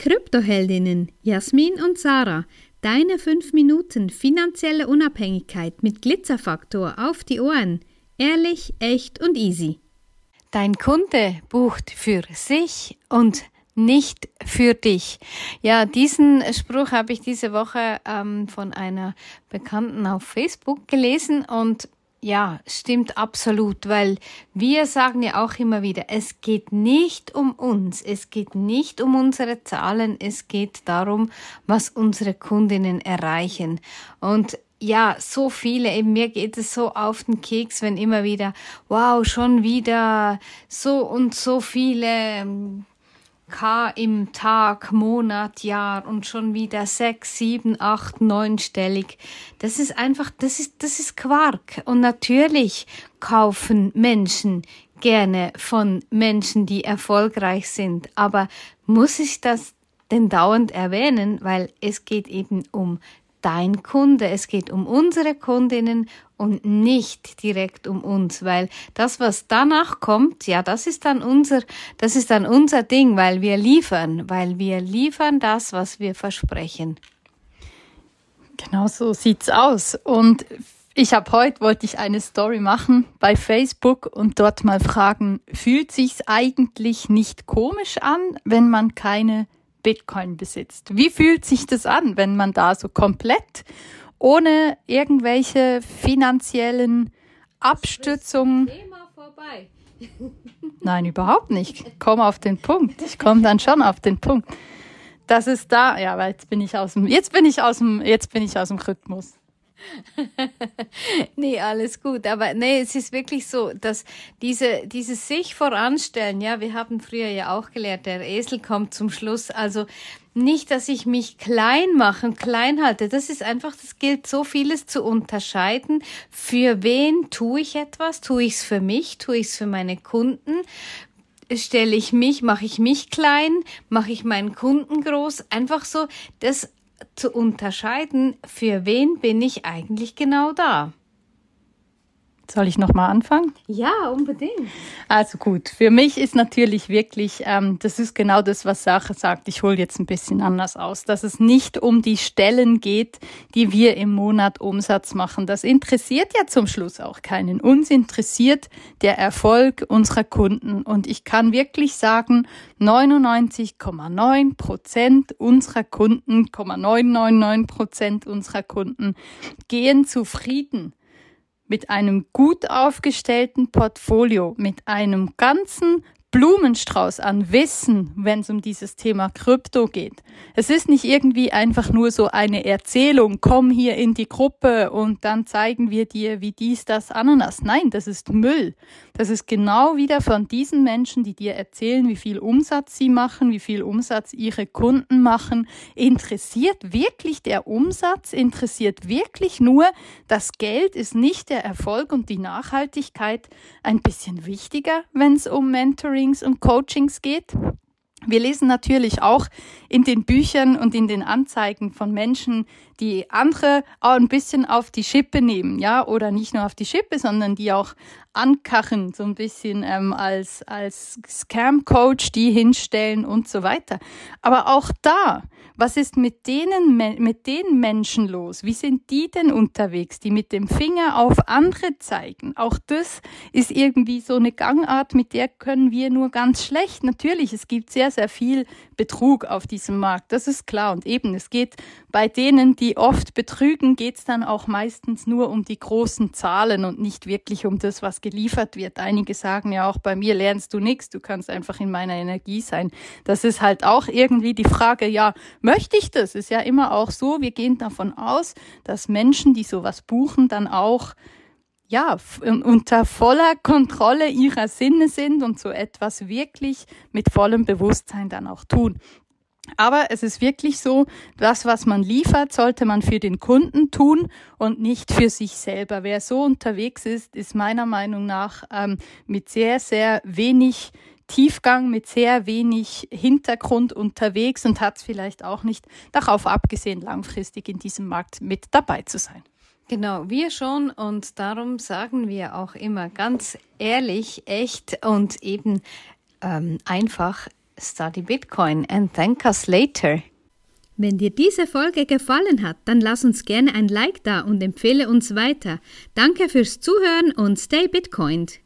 Kryptoheldinnen Jasmin und Sarah. Deine 5 Minuten finanzielle Unabhängigkeit mit Glitzerfaktor auf die Ohren. Ehrlich, echt und easy. Dein Kunde bucht für sich und nicht für dich. Ja, diesen Spruch habe ich diese Woche ähm, von einer Bekannten auf Facebook gelesen und ja, stimmt absolut, weil wir sagen ja auch immer wieder, es geht nicht um uns, es geht nicht um unsere Zahlen, es geht darum, was unsere Kundinnen erreichen. Und ja, so viele, eben mir geht es so auf den Keks, wenn immer wieder, wow, schon wieder so und so viele ähm, K im Tag, Monat, Jahr und schon wieder sechs, sieben, acht, neunstellig. Das ist einfach, das ist, das ist Quark. Und natürlich kaufen Menschen gerne von Menschen, die erfolgreich sind. Aber muss ich das denn dauernd erwähnen, weil es geht eben um dein Kunde. Es geht um unsere Kundinnen und nicht direkt um uns, weil das, was danach kommt, ja, das ist dann unser, das ist dann unser Ding, weil wir liefern, weil wir liefern das, was wir versprechen. Genau so sieht's aus. Und ich habe heute wollte ich eine Story machen bei Facebook und dort mal fragen, fühlt sich's eigentlich nicht komisch an, wenn man keine Bitcoin besitzt. Wie fühlt sich das an, wenn man da so komplett ohne irgendwelche finanziellen Abstützungen. Nein, überhaupt nicht. Ich komme auf den Punkt. Ich komme dann schon auf den Punkt. Das ist da, ja, weil jetzt bin ich aus dem, jetzt bin ich aus dem, jetzt bin ich aus dem Rhythmus. nee, alles gut. Aber nee, es ist wirklich so, dass diese, dieses sich voranstellen, ja, wir haben früher ja auch gelehrt, der Esel kommt zum Schluss. Also nicht, dass ich mich klein mache und klein halte. Das ist einfach, das gilt so vieles zu unterscheiden. Für wen tue ich etwas? Tue ich es für mich? Tue ich es für meine Kunden? Stelle ich mich, mache ich mich klein? Mache ich meinen Kunden groß? Einfach so, das zu unterscheiden, für wen bin ich eigentlich genau da. Soll ich nochmal anfangen? Ja, unbedingt. Also gut, für mich ist natürlich wirklich, ähm, das ist genau das, was Sache sagt. Ich hole jetzt ein bisschen anders aus, dass es nicht um die Stellen geht, die wir im Monat Umsatz machen. Das interessiert ja zum Schluss auch keinen. Uns interessiert der Erfolg unserer Kunden. Und ich kann wirklich sagen, 99,9 Prozent unserer Kunden, 999 Prozent unserer Kunden gehen zufrieden mit einem gut aufgestellten Portfolio, mit einem ganzen Blumenstrauß an Wissen, wenn es um dieses Thema Krypto geht. Es ist nicht irgendwie einfach nur so eine Erzählung, komm hier in die Gruppe und dann zeigen wir dir, wie dies, das, Ananas. Nein, das ist Müll. Das ist genau wieder von diesen Menschen, die dir erzählen, wie viel Umsatz sie machen, wie viel Umsatz ihre Kunden machen. Interessiert wirklich der Umsatz? Interessiert wirklich nur das Geld? Ist nicht der Erfolg und die Nachhaltigkeit ein bisschen wichtiger, wenn es um Mentoring Mentorings und Coachings geht. Wir lesen natürlich auch in den Büchern und in den Anzeigen von Menschen, die andere auch ein bisschen auf die Schippe nehmen, ja, oder nicht nur auf die Schippe, sondern die auch ankachen, so ein bisschen ähm, als, als Scam-Coach, die hinstellen und so weiter. Aber auch da was ist mit denen, mit den Menschen los? Wie sind die denn unterwegs, die mit dem Finger auf andere zeigen? Auch das ist irgendwie so eine Gangart, mit der können wir nur ganz schlecht. Natürlich, es gibt sehr, sehr viel Betrug auf diesem Markt. Das ist klar. Und eben, es geht bei denen, die oft betrügen, geht es dann auch meistens nur um die großen Zahlen und nicht wirklich um das, was geliefert wird. Einige sagen ja auch, bei mir lernst du nichts, du kannst einfach in meiner Energie sein. Das ist halt auch irgendwie die Frage, ja, möchte ich das? Ist ja immer auch so, wir gehen davon aus, dass Menschen, die sowas buchen, dann auch ja, unter voller Kontrolle ihrer Sinne sind und so etwas wirklich mit vollem Bewusstsein dann auch tun. Aber es ist wirklich so, das, was man liefert, sollte man für den Kunden tun und nicht für sich selber. Wer so unterwegs ist, ist meiner Meinung nach ähm, mit sehr, sehr wenig Tiefgang, mit sehr wenig Hintergrund unterwegs und hat es vielleicht auch nicht darauf abgesehen, langfristig in diesem Markt mit dabei zu sein. Genau, wir schon und darum sagen wir auch immer ganz ehrlich, echt und eben ähm, einfach, study Bitcoin and thank us later. Wenn dir diese Folge gefallen hat, dann lass uns gerne ein Like da und empfehle uns weiter. Danke fürs Zuhören und stay Bitcoined.